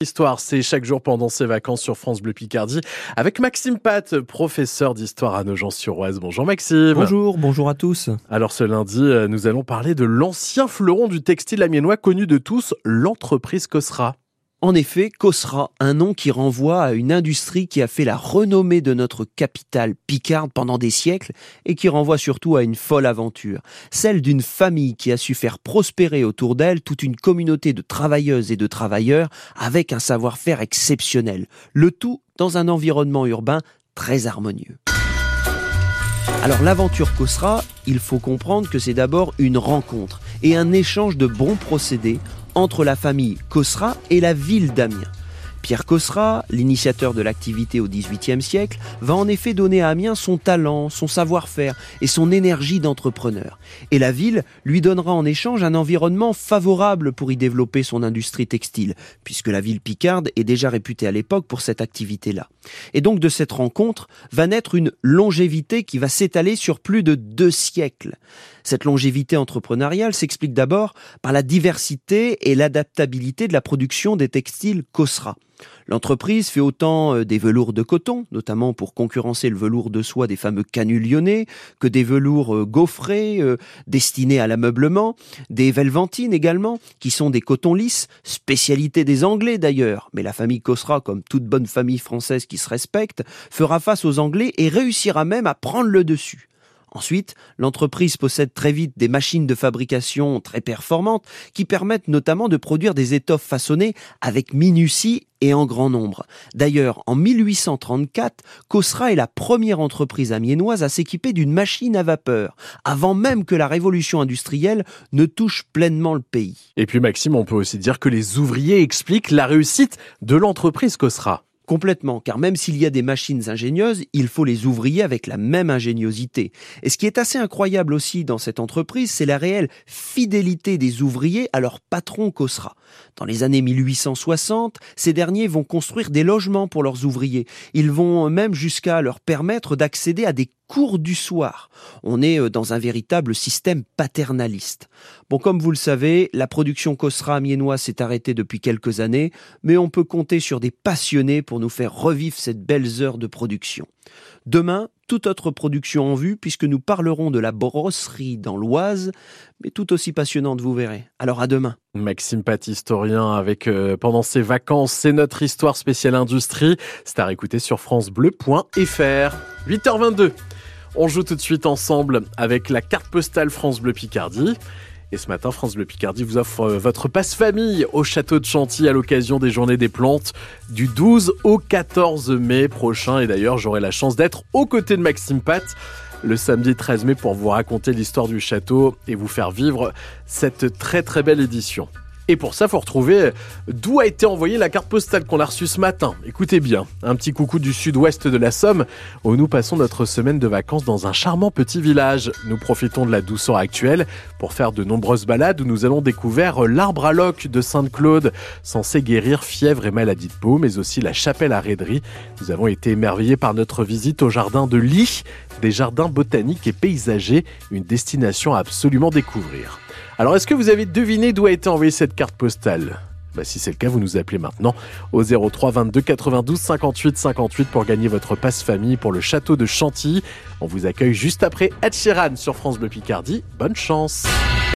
Histoire, c'est chaque jour pendant ses vacances sur France Bleu Picardie avec Maxime Pat, professeur d'histoire à Nogent-sur-Oise. Bonjour Maxime. Bonjour, bonjour à tous. Alors ce lundi, euh, nous allons parler de l'ancien fleuron du textile amiénois connu de tous, l'entreprise Cosra. En effet, Cosra, un nom qui renvoie à une industrie qui a fait la renommée de notre capitale picarde pendant des siècles et qui renvoie surtout à une folle aventure, celle d'une famille qui a su faire prospérer autour d'elle toute une communauté de travailleuses et de travailleurs avec un savoir-faire exceptionnel, le tout dans un environnement urbain très harmonieux. Alors l'aventure Cosra, il faut comprendre que c'est d'abord une rencontre et un échange de bons procédés entre la famille Cosra et la ville d'Amiens. Pierre Cosra, l'initiateur de l'activité au XVIIIe siècle, va en effet donner à Amiens son talent, son savoir-faire et son énergie d'entrepreneur. Et la ville lui donnera en échange un environnement favorable pour y développer son industrie textile, puisque la ville picarde est déjà réputée à l'époque pour cette activité-là. Et donc de cette rencontre va naître une longévité qui va s'étaler sur plus de deux siècles. Cette longévité entrepreneuriale s'explique d'abord par la diversité et l'adaptabilité de la production des textiles Cosra. L'entreprise fait autant euh, des velours de coton, notamment pour concurrencer le velours de soie des fameux lyonnais, que des velours euh, gaufrés euh, destinés à l'ameublement, des velventines également, qui sont des cotons lisses, spécialité des Anglais d'ailleurs. Mais la famille Cosra, comme toute bonne famille française qui se respecte, fera face aux Anglais et réussira même à prendre le dessus. Ensuite, l'entreprise possède très vite des machines de fabrication très performantes qui permettent notamment de produire des étoffes façonnées avec minutie et en grand nombre. D'ailleurs, en 1834, Cosra est la première entreprise amiénoise à s'équiper d'une machine à vapeur, avant même que la révolution industrielle ne touche pleinement le pays. Et puis Maxime, on peut aussi dire que les ouvriers expliquent la réussite de l'entreprise Cosra. Complètement, car même s'il y a des machines ingénieuses, il faut les ouvriers avec la même ingéniosité. Et ce qui est assez incroyable aussi dans cette entreprise, c'est la réelle fidélité des ouvriers à leur patron Cosra. Dans les années 1860, ces derniers vont construire des logements pour leurs ouvriers. Ils vont même jusqu'à leur permettre d'accéder à des cours du soir. On est euh, dans un véritable système paternaliste. Bon, comme vous le savez, la production Cosra amiénoise s'est arrêtée depuis quelques années, mais on peut compter sur des passionnés pour nous faire revivre cette belle heure de production. Demain, toute autre production en vue, puisque nous parlerons de la brosserie dans l'Oise, mais tout aussi passionnante, vous verrez. Alors à demain. Maxime Pat, historien, avec euh, pendant ses vacances, c'est notre histoire spéciale industrie. C'est à réécouter sur francebleu.fr. 8h22. On joue tout de suite ensemble avec la carte postale France Bleu Picardie. Et ce matin, France Bleu Picardie vous offre euh, votre passe-famille au château de Chantilly à l'occasion des Journées des Plantes du 12 au 14 mai prochain. Et d'ailleurs, j'aurai la chance d'être aux côtés de Maxime Pat le samedi 13 mai pour vous raconter l'histoire du château et vous faire vivre cette très très belle édition. Et pour ça, faut retrouver d'où a été envoyée la carte postale qu'on a reçue ce matin. Écoutez bien, un petit coucou du sud-ouest de la Somme, où nous passons notre semaine de vacances dans un charmant petit village. Nous profitons de la douceur actuelle pour faire de nombreuses balades où nous allons découvrir l'arbre à loc de Sainte-Claude, censé guérir fièvre et maladie de peau, mais aussi la chapelle à raiderie. Nous avons été émerveillés par notre visite au jardin de Ly, des jardins botaniques et paysagers, une destination à absolument découvrir. Alors, est-ce que vous avez deviné d'où a été envoyée cette carte postale? Bah, si c'est le cas, vous nous appelez maintenant au 03 22 92 58 58 pour gagner votre passe famille pour le château de Chantilly. On vous accueille juste après Ed Sheeran sur France Bleu Picardie. Bonne chance!